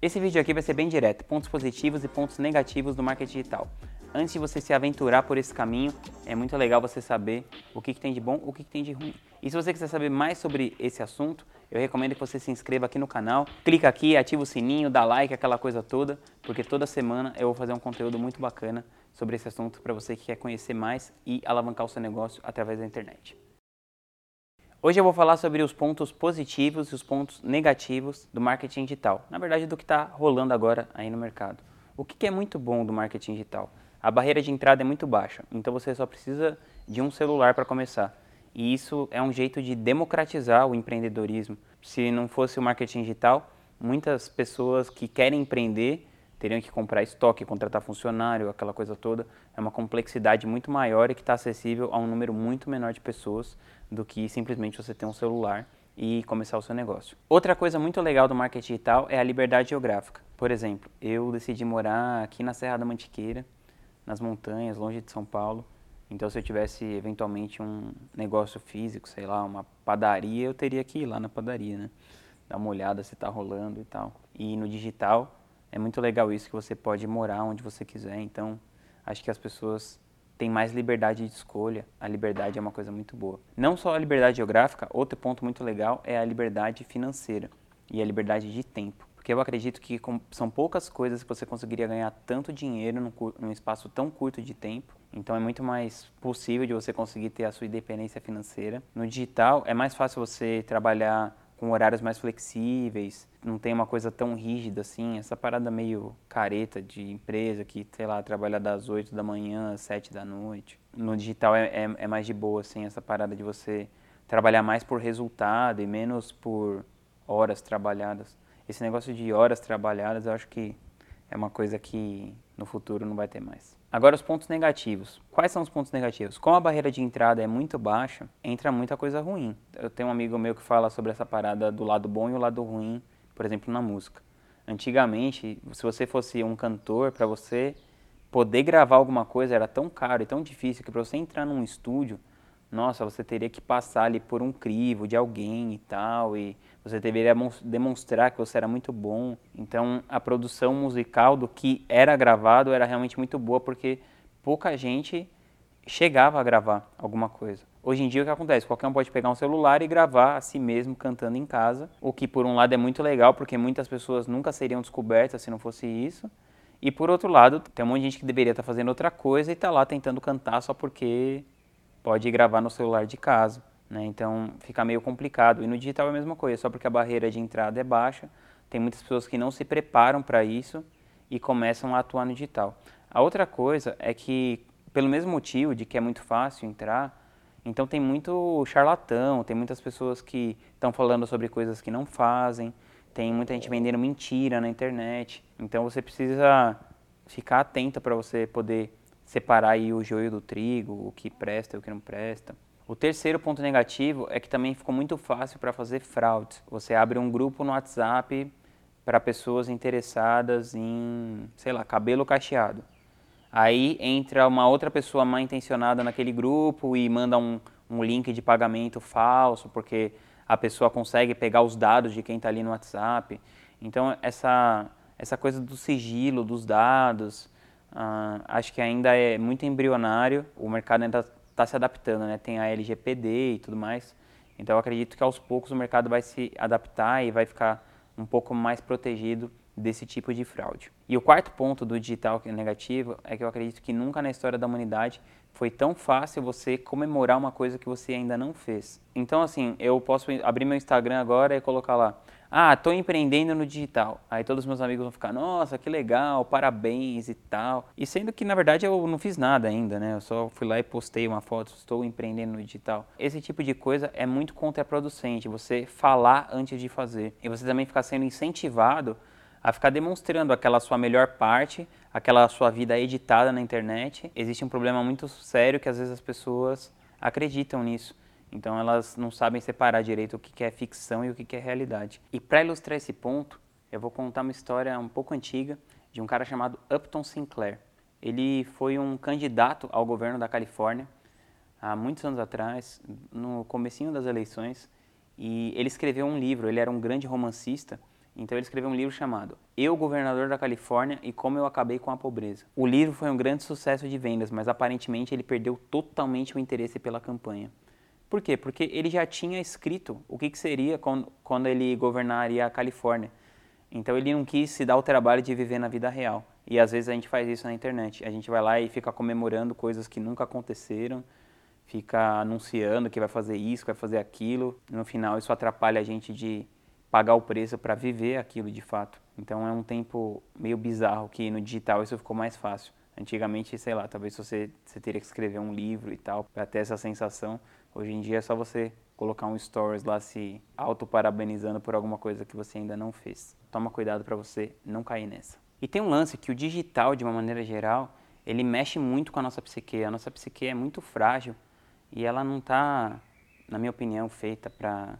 Esse vídeo aqui vai ser bem direto, pontos positivos e pontos negativos do marketing digital. Antes de você se aventurar por esse caminho, é muito legal você saber o que, que tem de bom, o que, que tem de ruim. E se você quiser saber mais sobre esse assunto, eu recomendo que você se inscreva aqui no canal, clica aqui, ativa o sininho, dá like, aquela coisa toda, porque toda semana eu vou fazer um conteúdo muito bacana sobre esse assunto para você que quer conhecer mais e alavancar o seu negócio através da internet. Hoje eu vou falar sobre os pontos positivos e os pontos negativos do marketing digital. Na verdade, do que está rolando agora aí no mercado. O que, que é muito bom do marketing digital? A barreira de entrada é muito baixa, então você só precisa de um celular para começar. E isso é um jeito de democratizar o empreendedorismo. Se não fosse o marketing digital, muitas pessoas que querem empreender teriam que comprar estoque, contratar funcionário, aquela coisa toda. É uma complexidade muito maior e que está acessível a um número muito menor de pessoas do que simplesmente você ter um celular e começar o seu negócio. Outra coisa muito legal do marketing digital é a liberdade geográfica. Por exemplo, eu decidi morar aqui na Serra da Mantiqueira, nas montanhas, longe de São Paulo. Então, se eu tivesse eventualmente um negócio físico, sei lá, uma padaria, eu teria que ir lá na padaria, né? Dar uma olhada se está rolando e tal. E no digital, é muito legal isso que você pode morar onde você quiser. Então, acho que as pessoas têm mais liberdade de escolha. A liberdade é uma coisa muito boa. Não só a liberdade geográfica, outro ponto muito legal é a liberdade financeira e a liberdade de tempo. Porque eu acredito que são poucas coisas que você conseguiria ganhar tanto dinheiro num espaço tão curto de tempo. Então é muito mais possível de você conseguir ter a sua independência financeira. No digital é mais fácil você trabalhar com horários mais flexíveis, não tem uma coisa tão rígida assim, essa parada meio careta de empresa que, sei lá, trabalha das 8 da manhã às 7 da noite. No digital é, é, é mais de boa, assim, essa parada de você trabalhar mais por resultado e menos por horas trabalhadas. Esse negócio de horas trabalhadas eu acho que é uma coisa que no futuro não vai ter mais. Agora os pontos negativos. Quais são os pontos negativos? Como a barreira de entrada é muito baixa, entra muita coisa ruim. Eu tenho um amigo meu que fala sobre essa parada do lado bom e o lado ruim, por exemplo, na música. Antigamente, se você fosse um cantor, para você poder gravar alguma coisa era tão caro e tão difícil que para você entrar num estúdio, nossa, você teria que passar ali por um crivo de alguém e tal, e você deveria demonstrar que você era muito bom. Então, a produção musical do que era gravado era realmente muito boa, porque pouca gente chegava a gravar alguma coisa. Hoje em dia, o que acontece? Qualquer um pode pegar um celular e gravar a si mesmo cantando em casa, o que, por um lado, é muito legal, porque muitas pessoas nunca seriam descobertas se não fosse isso. E, por outro lado, tem um monte de gente que deveria estar fazendo outra coisa e está lá tentando cantar só porque pode gravar no celular de casa. Né? Então fica meio complicado. E no digital é a mesma coisa, só porque a barreira de entrada é baixa, tem muitas pessoas que não se preparam para isso e começam a atuar no digital. A outra coisa é que, pelo mesmo motivo de que é muito fácil entrar, então tem muito charlatão, tem muitas pessoas que estão falando sobre coisas que não fazem, tem muita gente vendendo mentira na internet. Então você precisa ficar atento para você poder separar aí o joio do trigo, o que presta e o que não presta. O terceiro ponto negativo é que também ficou muito fácil para fazer fraude. Você abre um grupo no WhatsApp para pessoas interessadas em, sei lá, cabelo cacheado. Aí entra uma outra pessoa mal intencionada naquele grupo e manda um, um link de pagamento falso, porque a pessoa consegue pegar os dados de quem está ali no WhatsApp. Então, essa, essa coisa do sigilo dos dados, uh, acho que ainda é muito embrionário. O mercado ainda está se adaptando, né? Tem a LGPD e tudo mais. Então eu acredito que aos poucos o mercado vai se adaptar e vai ficar um pouco mais protegido desse tipo de fraude. E o quarto ponto do digital é negativo é que eu acredito que nunca na história da humanidade foi tão fácil você comemorar uma coisa que você ainda não fez. Então assim, eu posso abrir meu Instagram agora e colocar lá ah, estou empreendendo no digital. Aí todos os meus amigos vão ficar, nossa, que legal, parabéns e tal. E sendo que na verdade eu não fiz nada ainda, né? Eu só fui lá e postei uma foto, estou empreendendo no digital. Esse tipo de coisa é muito contraproducente, você falar antes de fazer. E você também ficar sendo incentivado a ficar demonstrando aquela sua melhor parte, aquela sua vida editada na internet. Existe um problema muito sério que às vezes as pessoas acreditam nisso. Então elas não sabem separar direito o que é ficção e o que é realidade. E para ilustrar esse ponto, eu vou contar uma história um pouco antiga de um cara chamado Upton Sinclair. Ele foi um candidato ao governo da Califórnia há muitos anos atrás, no comecinho das eleições, e ele escreveu um livro, ele era um grande romancista, Então ele escreveu um livro chamado Eu, Governador da Califórnia e Como Eu Acabei com a Pobreza. O livro foi um grande sucesso de vendas, mas aparentemente ele perdeu totalmente o interesse pela campanha. Por quê? Porque ele já tinha escrito o que, que seria quando, quando ele governaria a Califórnia. Então ele não quis se dar o trabalho de viver na vida real. E às vezes a gente faz isso na internet. A gente vai lá e fica comemorando coisas que nunca aconteceram, fica anunciando que vai fazer isso, que vai fazer aquilo. No final isso atrapalha a gente de pagar o preço para viver aquilo de fato. Então é um tempo meio bizarro que no digital isso ficou mais fácil. Antigamente, sei lá, talvez você, você teria que escrever um livro e tal para ter essa sensação. Hoje em dia é só você colocar um stories lá se auto-parabenizando por alguma coisa que você ainda não fez. Toma cuidado para você não cair nessa. E tem um lance que o digital, de uma maneira geral, ele mexe muito com a nossa psique. A nossa psique é muito frágil e ela não está, na minha opinião, feita para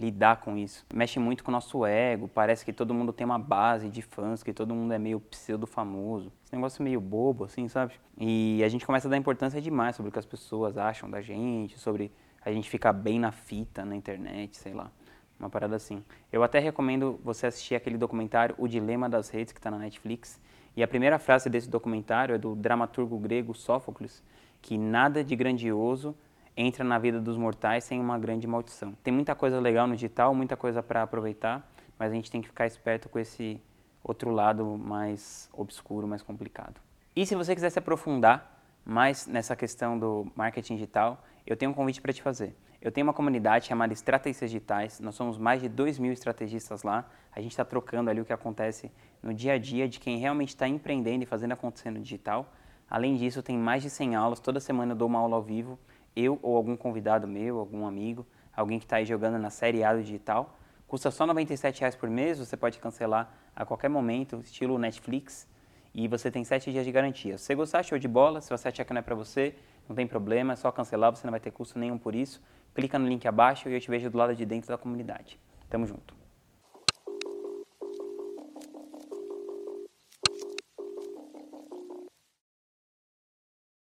lidar com isso. Mexe muito com o nosso ego, parece que todo mundo tem uma base de fãs, que todo mundo é meio pseudo famoso. Esse negócio meio bobo, assim, sabe? E a gente começa a dar importância demais sobre o que as pessoas acham da gente, sobre a gente ficar bem na fita na internet, sei lá. Uma parada assim. Eu até recomendo você assistir aquele documentário O Dilema das Redes, que está na Netflix. E a primeira frase desse documentário é do dramaturgo grego Sófocles, que nada de grandioso entra na vida dos mortais sem uma grande maldição. Tem muita coisa legal no digital, muita coisa para aproveitar, mas a gente tem que ficar esperto com esse outro lado mais obscuro, mais complicado. E se você quiser se aprofundar mais nessa questão do marketing digital, eu tenho um convite para te fazer. Eu tenho uma comunidade chamada Estratégias Digitais, nós somos mais de 2 mil estrategistas lá, a gente está trocando ali o que acontece no dia a dia de quem realmente está empreendendo e fazendo acontecer no digital. Além disso, tem mais de 100 aulas, toda semana eu dou uma aula ao vivo eu ou algum convidado meu, algum amigo, alguém que está aí jogando na série A do digital. Custa só R$ 97 por mês, você pode cancelar a qualquer momento, estilo Netflix, e você tem 7 dias de garantia. Se você gostar, show de bola. Se você achar que não é para você, não tem problema, é só cancelar, você não vai ter custo nenhum por isso. Clica no link abaixo e eu te vejo do lado de dentro da comunidade. Tamo junto.